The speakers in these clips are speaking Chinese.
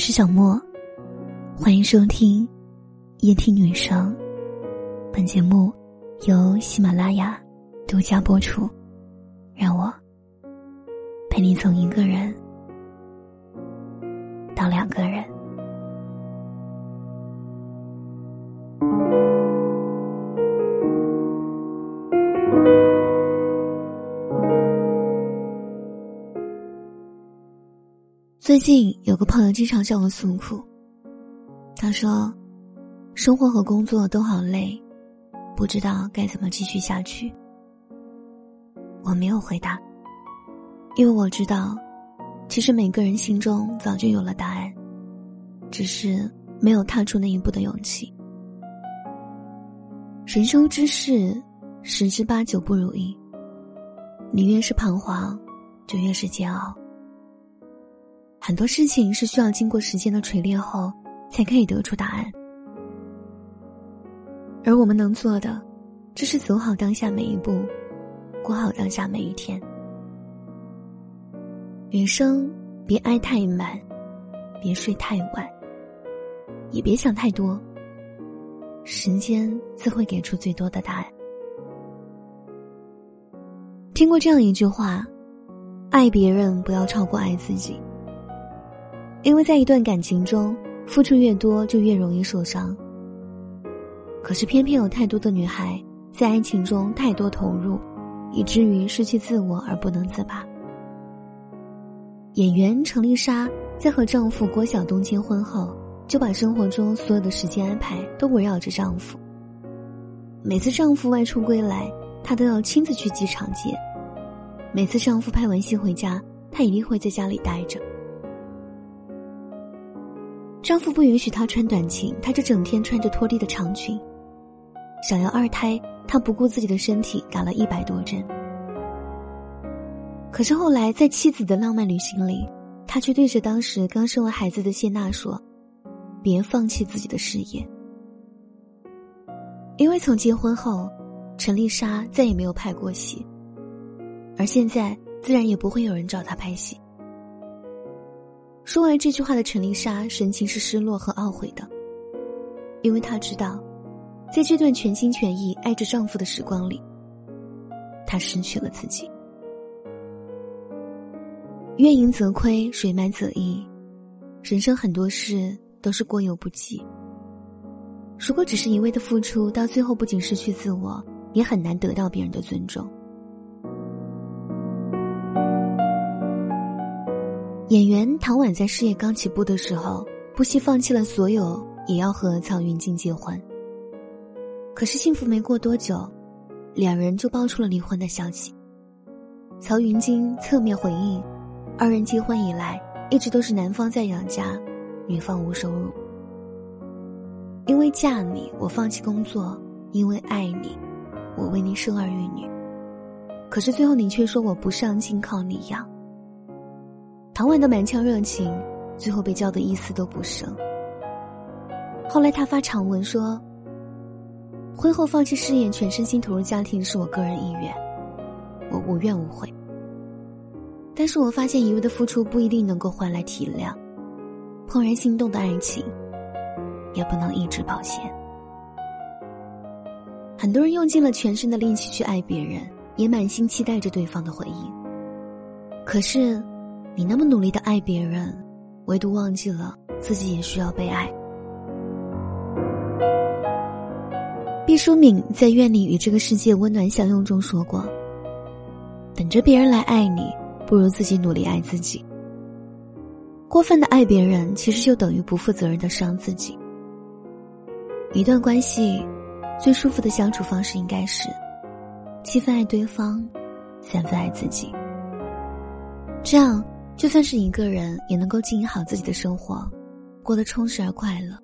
是小莫，欢迎收听夜听女生。本节目由喜马拉雅独家播出。让我陪你从一个人到两个人。最近有个朋友经常向我诉苦，他说：“生活和工作都好累，不知道该怎么继续下去。”我没有回答，因为我知道，其实每个人心中早就有了答案，只是没有踏出那一步的勇气。人生之事，十之八九不如意。你越是彷徨，就越是煎熬。很多事情是需要经过时间的锤炼后，才可以得出答案。而我们能做的，就是走好当下每一步，过好当下每一天。余生别爱太满，别睡太晚，也别想太多。时间自会给出最多的答案。听过这样一句话：爱别人不要超过爱自己。因为在一段感情中，付出越多就越容易受伤。可是偏偏有太多的女孩在爱情中太多投入，以至于失去自我而不能自拔。演员程丽莎在和丈夫郭晓东结婚后，就把生活中所有的时间安排都围绕着丈夫。每次丈夫外出归来，她都要亲自去机场接；每次丈夫拍完戏回家，她一定会在家里待着。丈夫不允许她穿短裙，她就整天穿着拖地的长裙。想要二胎，她不顾自己的身体打了一百多针。可是后来在妻子的浪漫旅行里，她却对着当时刚生完孩子的谢娜说：“别放弃自己的事业。”因为从结婚后，陈丽莎再也没有拍过戏，而现在自然也不会有人找她拍戏。说完这句话的陈丽莎，神情是失落和懊悔的，因为她知道，在这段全心全意爱着丈夫的时光里，她失去了自己。月盈则亏，水满则溢，人生很多事都是过犹不及。如果只是一味的付出，到最后不仅失去自我，也很难得到别人的尊重。演员唐婉在事业刚起步的时候，不惜放弃了所有，也要和曹云金结婚。可是幸福没过多久，两人就爆出了离婚的消息。曹云金侧面回应，二人结婚以来，一直都是男方在养家，女方无收入。因为嫁你，我放弃工作；因为爱你，我为你生儿育女。可是最后你却说我不上进，靠你养。唐婉的满腔热情，最后被浇得一丝都不剩。后来他发长文说：“婚后放弃事业，全身心投入家庭，是我个人意愿，我无怨无悔。但是我发现一味的付出不一定能够换来体谅，怦然心动的爱情，也不能一直保鲜。很多人用尽了全身的力气去爱别人，也满心期待着对方的回应，可是。”你那么努力的爱别人，唯独忘记了自己也需要被爱。毕淑敏在《愿你与这个世界温暖相拥》中说过：“等着别人来爱你，不如自己努力爱自己。过分的爱别人，其实就等于不负责任的伤自己。一段关系，最舒服的相处方式应该是七分爱对方，三分爱自己。这样。”就算是一个人，也能够经营好自己的生活，过得充实而快乐。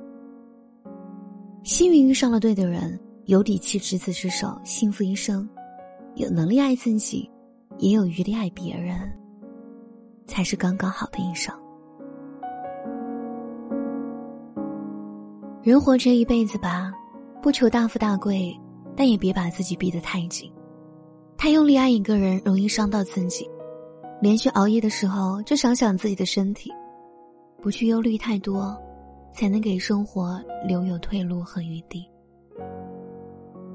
幸运遇上了对的人，有底气执子之手，幸福一生；有能力爱自己，也有余力爱别人，才是刚刚好的一生。人活这一辈子吧，不求大富大贵，但也别把自己逼得太紧。太用力爱一个人，容易伤到自己。连续熬夜的时候，就想想自己的身体，不去忧虑太多，才能给生活留有退路和余地。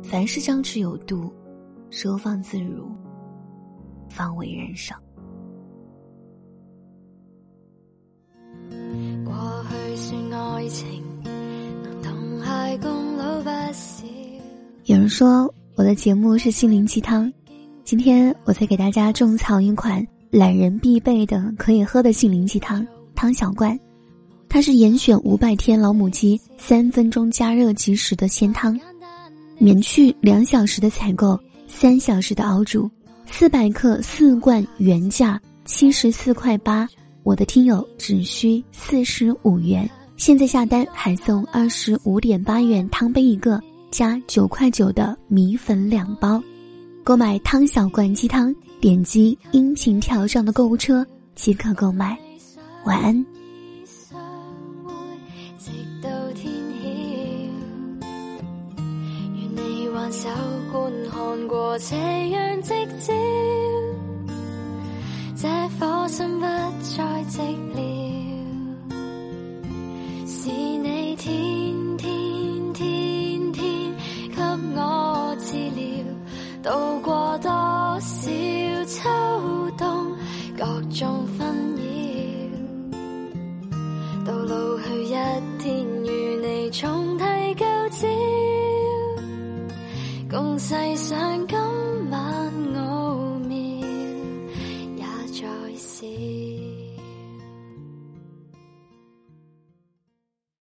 凡事张弛有度，收放自如，方为人生。过去算爱情，能同偕共老不少。有人说我的节目是心灵鸡汤，今天我再给大家种草一款懒人必备的可以喝的心灵鸡汤——汤小罐。它是严选五百天老母鸡，三分钟加热即食的鲜汤。免去两小时的采购，三小时的熬煮，四百克四罐原价七十四块八，我的听友只需四十五元，现在下单还送二十五点八元汤杯一个，加九块九的米粉两包。购买汤小罐鸡汤，点击音频条上的购物车即可购买。晚安。手观看过这样夕照，这颗心不再寂寥。是你天天天天给我治疗，渡过共世上。